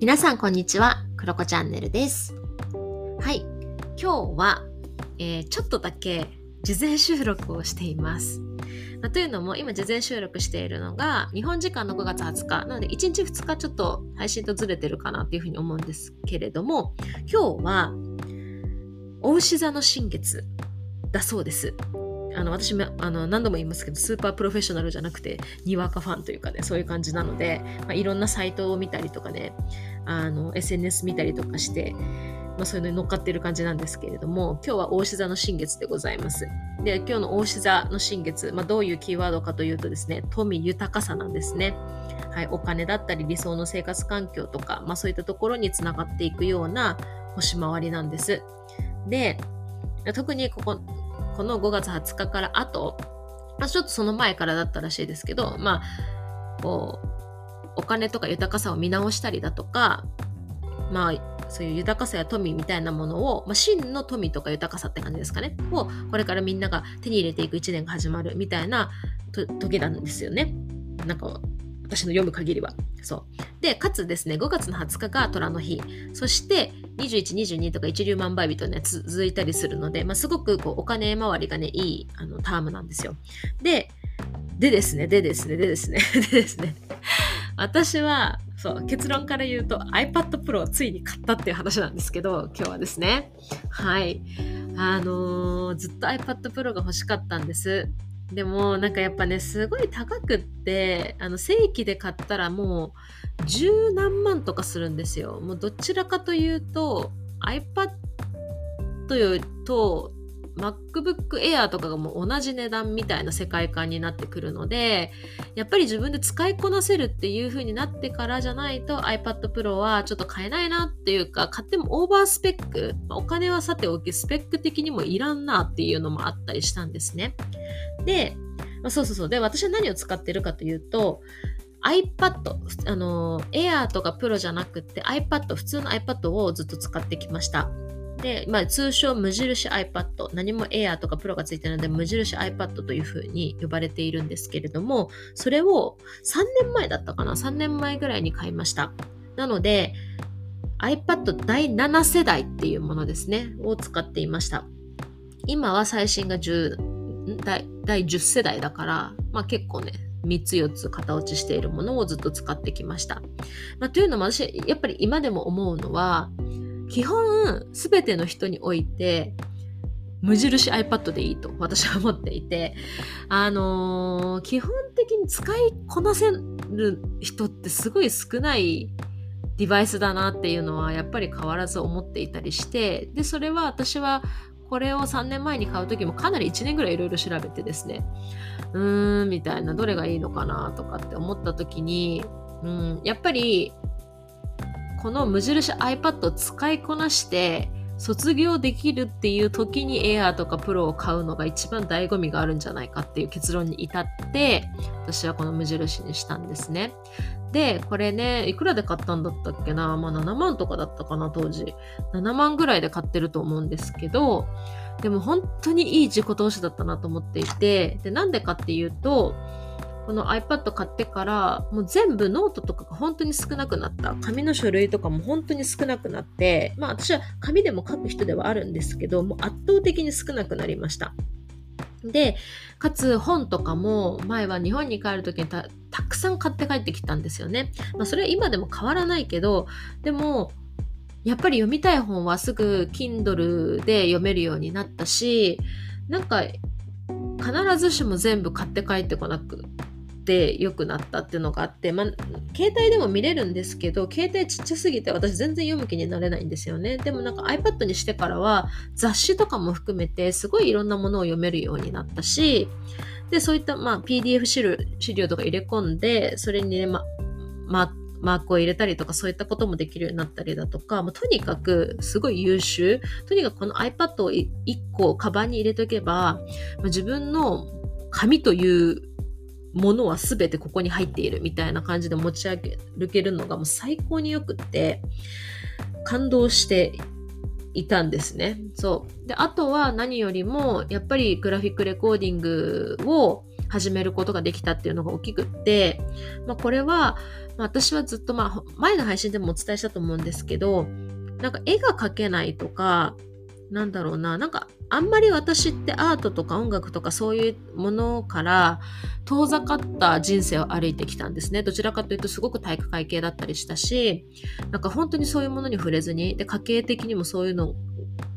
皆さんこんにちは、クロコチャンネルです。はい、今日は、えー、ちょっとだけ事前収録をしています。まあ、というのも今事前収録しているのが日本時間の5月20日なので1日2日ちょっと配信とずれてるかなっていうふうに思うんですけれども今日は大牛座の新月だそうです。あの私もあの何度も言いますけどスーパープロフェッショナルじゃなくてにわかファンというかねそういう感じなので、まあ、いろんなサイトを見たりとかねあの SNS 見たりとかして、まあ、そういうのに乗っかってる感じなんですけれども今日は大志座の新月でございますで今日の大志座の新月、まあ、どういうキーワードかというとですね富豊かさなんですねはい、お金だったり理想の生活環境とか、まあ、そういったところにつながっていくような星回りなんです。で特にこここの5月20日から後、まあ、ちょっとその前からだったらしいですけど、まあ、こう、お金とか豊かさを見直したりだとか、まあ、そういう豊かさや富みたいなものを、まあ、真の富とか豊かさって感じですかね。を、これからみんなが手に入れていく1年が始まるみたいな時なんですよね。なんか、私の読む限りは。そう。で、かつですね、5月の20日が虎の日。そして、21、22とか一粒万倍日とね、続いたりするので、まあ、すごくこうお金回りがね、いいあのタームなんですよ。で、でですね、でですね、でですね、でですね。私は、そう、結論から言うと iPad Pro をついに買ったっていう話なんですけど、今日はですね。はい。あのー、ずっと iPad Pro が欲しかったんです。でもなんかやっぱねすごい高くってあの正規で買ったらもう十何万とかするんですよ。もうどちらかというと iPad と MacBook Air とかがもう同じ値段みたいな世界観になってくるのでやっぱり自分で使いこなせるっていう風になってからじゃないと iPad Pro はちょっと買えないなっていうか買ってもオーバースペック、ま、お金はさておきスペック的にもいらんなっていうのもあったりしたんですねで、ま、そうそうそうで私は何を使ってるかというと iPad、あの、Air とか Pro じゃなくて iPad、普通の iPad をずっと使ってきました。で、まあ、通称無印 iPad、何も Air とか Pro がついてるので、無印 iPad というふうに呼ばれているんですけれども、それを3年前だったかな ?3 年前ぐらいに買いました。なので、iPad 第7世代っていうものですね、を使っていました。今は最新が10第第10世代だから、まあ結構ね、3つ4つ型落ちしているものをずっと使ってきました。まあ、というのも私、やっぱり今でも思うのは、基本全ての人において無印 iPad でいいと私は思っていて、あのー、基本的に使いこなせる人ってすごい少ないデバイスだなっていうのはやっぱり変わらず思っていたりして、で、それは私はこれを3年前に買う時もかなり1年ぐらいいろいろ調べてですね、うーん、みたいな、どれがいいのかなとかって思った時に、うん、やっぱりこの無印 iPad を使いこなして卒業できるっていう時に Air とか Pro を買うのが一番醍醐味があるんじゃないかっていう結論に至って私はこの無印にしたんですね。で、これね、いくらで買ったんだったっけな？まあ7万とかだったかな当時。7万ぐらいで買ってると思うんですけど、でも本当にいい自己投資だったなと思っていて、で、なんでかっていうと、この iPad 買ってからもう全部ノートとかが本当に少なくなった。紙の書類とかも本当に少なくなってまあ私は紙でも書く人ではあるんですけどもう圧倒的に少なくなりました。でかつ本とかも前は日本に帰る時にたくさん買って帰ってきたんですよね、まあ、それは今でも変わらないけどでもやっぱり読みたい本はすぐ Kindle で読めるようになったしなんか必ずしも全部買って帰ってこなくって良くなったっていうのがあって、まあ、携帯でも見れるんですけど、携帯ちっちゃすぎて私全然読む気になれないんですよね。でもなんか iPad にしてからは雑誌とかも含めてすごいいろんなものを読めるようになったし、で、そういった、まあ、PDF 資料資料とか入れ込んで、それにね、ま、ま、マークを入れたりとかそういったこともできるようになったりだとか、まあ、とにかくすごい優秀。とにかくこの iPad を1個カバンに入れておけば、まあ、自分の紙というものは全てここに入っているみたいな感じで持ち上げるけるのがもう最高によくって感動していたんですね。そう。で、あとは何よりもやっぱりグラフィックレコーディングを始めることができたっていうのが大きくって、まあ、これは、まあ、私はずっと、まあ、前の配信でもお伝えしたと思うんですけど、なんか絵が描けないとか、なんだろうな、なんかあんまり私ってアートとか音楽とかそういうものから遠ざかった人生を歩いてきたんですね。どちらかというとすごく体育会系だったりしたし、なんか本当にそういうものに触れずに、で、家計的にもそういうの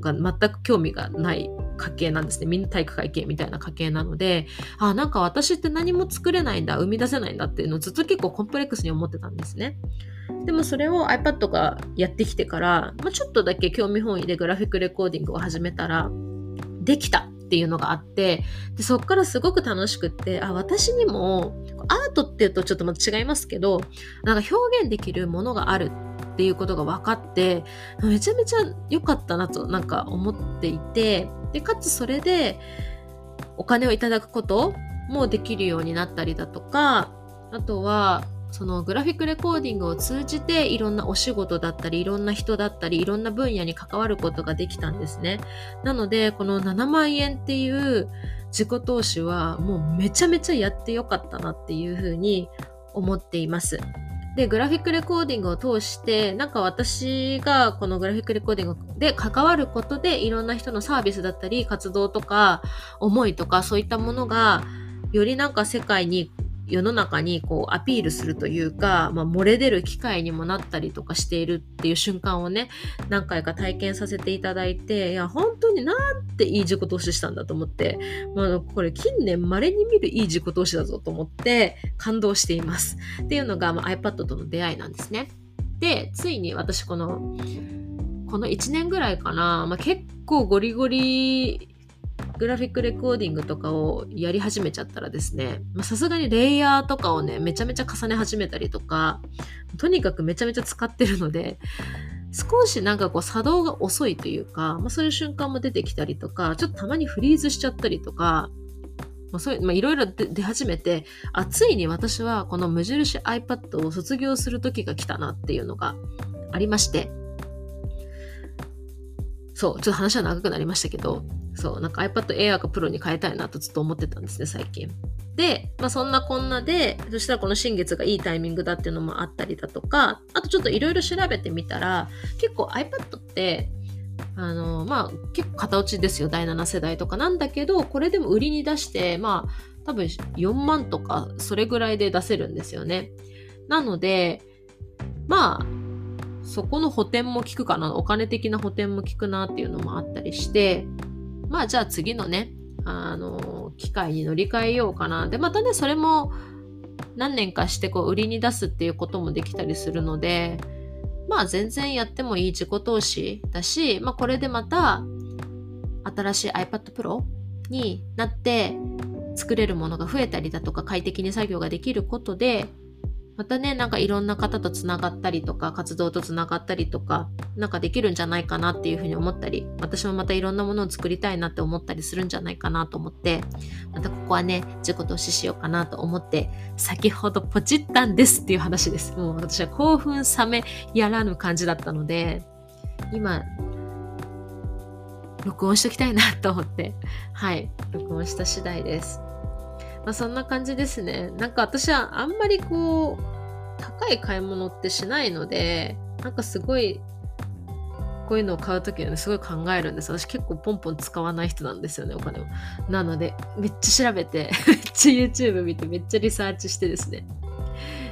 が全く興味がない家系なんですね。みんな体育会系みたいな家系なので、あ、なんか私って何も作れないんだ、生み出せないんだっていうのをずっと結構コンプレックスに思ってたんですね。でもそれを iPad がやってきてから、まあ、ちょっとだけ興味本位でグラフィックレコーディングを始めたら、できたっていうのがあってでそっからすごく楽しくってあ私にもアートっていうとちょっとまた違いますけどなんか表現できるものがあるっていうことが分かってめちゃめちゃ良かったなとなんか思っていてでかつそれでお金をいただくこともできるようになったりだとかあとはそのグラフィックレコーディングを通じていろんなお仕事だったりいろんな人だったりいろんな分野に関わることができたんですね。なのでこの7万円っていう自己投資はもうめちゃめちゃやってよかったなっていうふうに思っています。で、グラフィックレコーディングを通して、なんか私がこのグラフィックレコーディングで関わることで、いろんな人のサービスだったり、活動とか、思いとか、そういったものが、よりなんか世界に世の中にこうアピールするというか、まあ、漏れ出る機会にもなったりとかしているっていう瞬間をね何回か体験させていただいていや本当になんていい自己投資したんだと思って、まあ、これ近年稀に見るいい自己投資だぞと思って感動しています。っていうのが、まあ、iPad との出会いなんですね。でついに私このこの1年ぐらいかな、まあ、結構ゴリゴリグラフィックレコーディングとかをやり始めちゃったらですね、さすがにレイヤーとかをね、めちゃめちゃ重ね始めたりとか、とにかくめちゃめちゃ使ってるので、少しなんかこう作動が遅いというか、まあ、そういう瞬間も出てきたりとか、ちょっとたまにフリーズしちゃったりとか、まあ、そういう、まあ、いろいろ出始めて、あ、ついに私はこの無印 iPad を卒業する時が来たなっていうのがありまして、そう、ちょっと話は長くなりましたけど、そう、なんか iPad Air か Pro に変えたいなとずっと思ってたんですね、最近。で、まあそんなこんなで、そしたらこの新月がいいタイミングだっていうのもあったりだとか、あとちょっといろいろ調べてみたら、結構 iPad って、あの、まあ結構型落ちですよ、第7世代とかなんだけど、これでも売りに出して、まあ多分4万とかそれぐらいで出せるんですよね。なので、まあ、そこの補填も効くかな、お金的な補填も効くなっていうのもあったりして、まあじゃあ次のね、あの、機会に乗り換えようかな。で、またね、それも何年かしてこう売りに出すっていうこともできたりするので、まあ全然やってもいい自己投資だし、まあこれでまた新しい iPad Pro になって作れるものが増えたりだとか快適に作業ができることでまたね、なんかいろんな方とつながったりとか、活動とつながったりとか、なんかできるんじゃないかなっていうふうに思ったり、私もまたいろんなものを作りたいなって思ったりするんじゃないかなと思って、またここはね、自己投資しようかなと思って、先ほどポチったんですっていう話です。もう私は興奮冷めやらぬ感じだったので、今、録音しときたいなと思って、はい、録音した次第です。まあ、そんな感じですね。なんか私はあんまりこう、高い買い物ってしないので、なんかすごい、こういうのを買うときはね、すごい考えるんです。私結構ポンポン使わない人なんですよね、お金を。なので、めっちゃ調べて、めっちゃ YouTube 見て、めっちゃリサーチしてですね、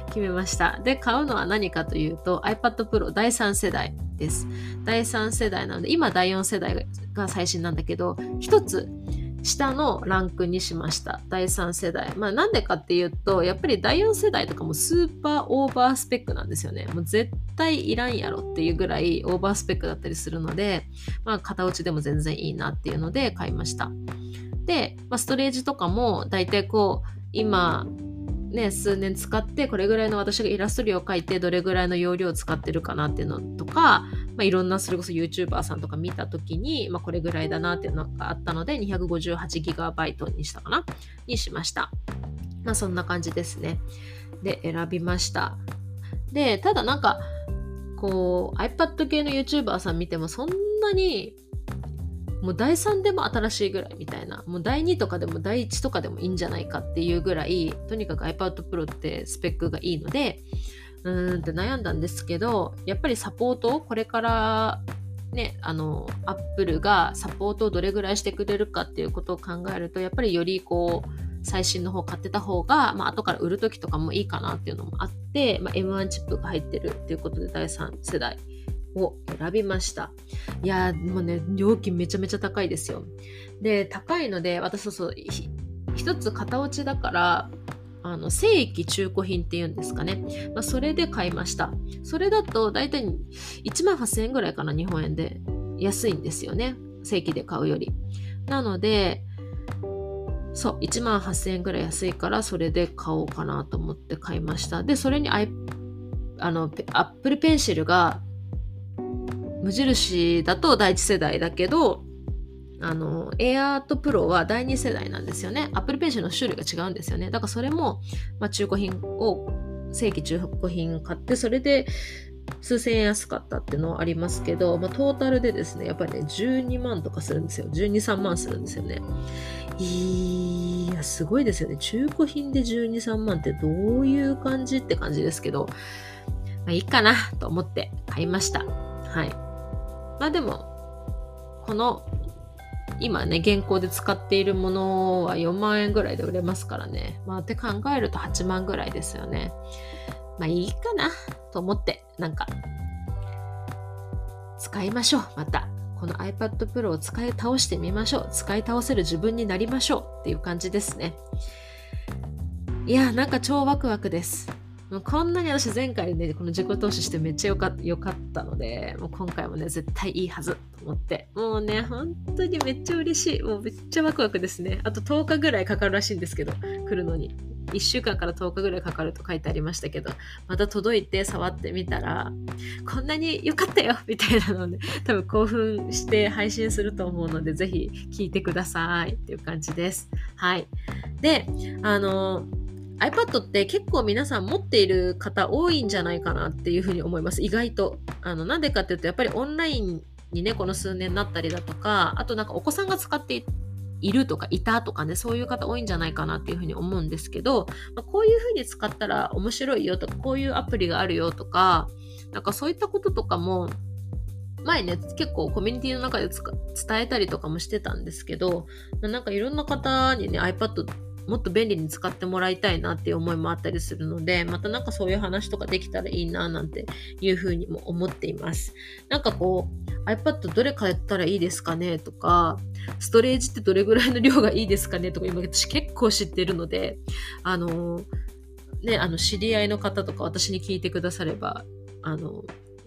決めました。で、買うのは何かというと iPad Pro 第3世代です。第3世代なので、今第4世代が最新なんだけど、一つ下のランクにしました。第3世代。まあなんでかっていうと、やっぱり第4世代とかもスーパーオーバースペックなんですよね。もう絶対いらんやろっていうぐらいオーバースペックだったりするので、まあ型落ちでも全然いいなっていうので買いました。で、まあ、ストレージとかも大体こう、今、ね、数年使ってこれぐらいの私がイラスト量を描いてどれぐらいの容量を使ってるかなっていうのとか、まあ、いろんなそれこそ YouTuber さんとか見た時に、まあ、これぐらいだなっていうのがあったので 258GB にしたかな？にしました。まあそんな感じですね。で、選びました。で、ただなんか、こう iPad 系の YouTuber さん見てもそんなにもう第3でも新しいぐらいみたいな、もう第2とかでも第1とかでもいいんじゃないかっていうぐらい、とにかく iPad Pro ってスペックがいいので、うーんって悩んだんですけど、やっぱりサポートをこれからね、あの、アップルがサポートをどれぐらいしてくれるかっていうことを考えると、やっぱりよりこう、最新の方買ってた方が、まあ、後から売る時とかもいいかなっていうのもあって、まあ、M1 チップが入ってるっていうことで第3世代を選びました。いや、もうね、料金めちゃめちゃ高いですよ。で、高いので、私そうそう、一つ型落ちだから、あの正規中古品っていうんですかね、まあ、それで買いました。それだと大体1万8000円ぐらいかな日本円で。安いんですよね。正規で買うより。なのでそう1万8000円ぐらい安いからそれで買おうかなと思って買いました。でそれにアイあのアップルペンシルが無印だと第一世代だけどあの、AirPod Pro は第2世代なんですよね。Apple Pencil の種類が違うんですよね。だからそれも、まあ、中古品を、正規中古品買って、それで数千円安かったっていうのはありますけど、まあ、トータルでですね、やっぱりね、12万とかするんですよ。12、3万するんですよね。いや、すごいですよね。中古品で12、3万ってどういう感じって感じですけど、まあいいかなと思って買いました。はい。まあでも、この今ね、現行で使っているものは4万円ぐらいで売れますからね。まあ、って考えると8万ぐらいですよね。まあ、いいかなと思って、なんか、使いましょう、また。この iPad Pro を使い倒してみましょう。使い倒せる自分になりましょうっていう感じですね。いや、なんか超ワクワクです。もうこんなに私前回ね、この自己投資してめっちゃよかかったので、もう今回もね、絶対いいはずと思って、もうね、本当にめっちゃ嬉しい。もうめっちゃワクワクですね。あと10日ぐらいかかるらしいんですけど、来るのに。1週間から10日ぐらいかかると書いてありましたけど、また届いて触ってみたら、こんなに良かったよみたいなので、多分興奮して配信すると思うので、ぜひ聞いてくださいっていう感じです。はい。で、あの、iPad って結構皆さん持っている方多いんじゃないかなっていうふうに思います。意外と。あの、なんでかっていうと、やっぱりオンラインにね、この数年なったりだとか、あとなんかお子さんが使っているとかいたとかね、そういう方多いんじゃないかなっていうふうに思うんですけど、まあ、こういうふうに使ったら面白いよとか、こういうアプリがあるよとか、なんかそういったこととかも、前ね、結構コミュニティの中で伝えたりとかもしてたんですけど、なんかいろんな方にね、iPad もっと便利に使ってもらいたいなっていう思いもあったりするので、またなんかそういう話とかできたらいいななんていうふうにも思っています。なんかこう、iPad どれ買ったらいいですかねとか、ストレージってどれぐらいの量がいいですかねとか今私結構知ってるので、あの、ね、あの知り合いの方とか私に聞いてくだされば、あの、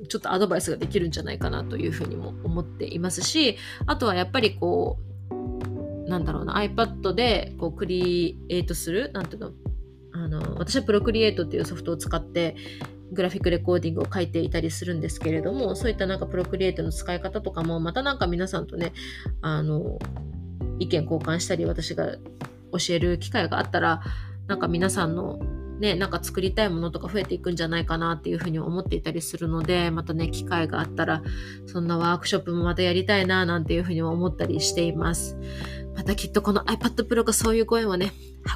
ちょっとアドバイスができるんじゃないかなというふうにも思っていますし、あとはやっぱりこう、なんだろうな iPad でこうクリエイトするなんていうのあの私はプロクリエイトっていうソフトを使ってグラフィックレコーディングを書いていたりするんですけれどもそういったなんかプロクリエイトの使い方とかもまたなんか皆さんとねあの意見交換したり私が教える機会があったらなんか皆さんのね、なんか作りたいものとか増えていくんじゃないかなっていうふうに思っていたりするので、またね、機会があったら、そんなワークショップもまたやりたいな、なんていうふうに思ったりしています。またきっとこの iPad Pro がそういう声をね、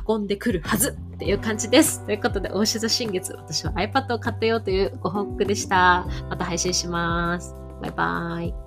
運んでくるはずっていう感じです。ということで、大志座新月、私は iPad を買ったよというご報告でした。また配信します。バイバーイ。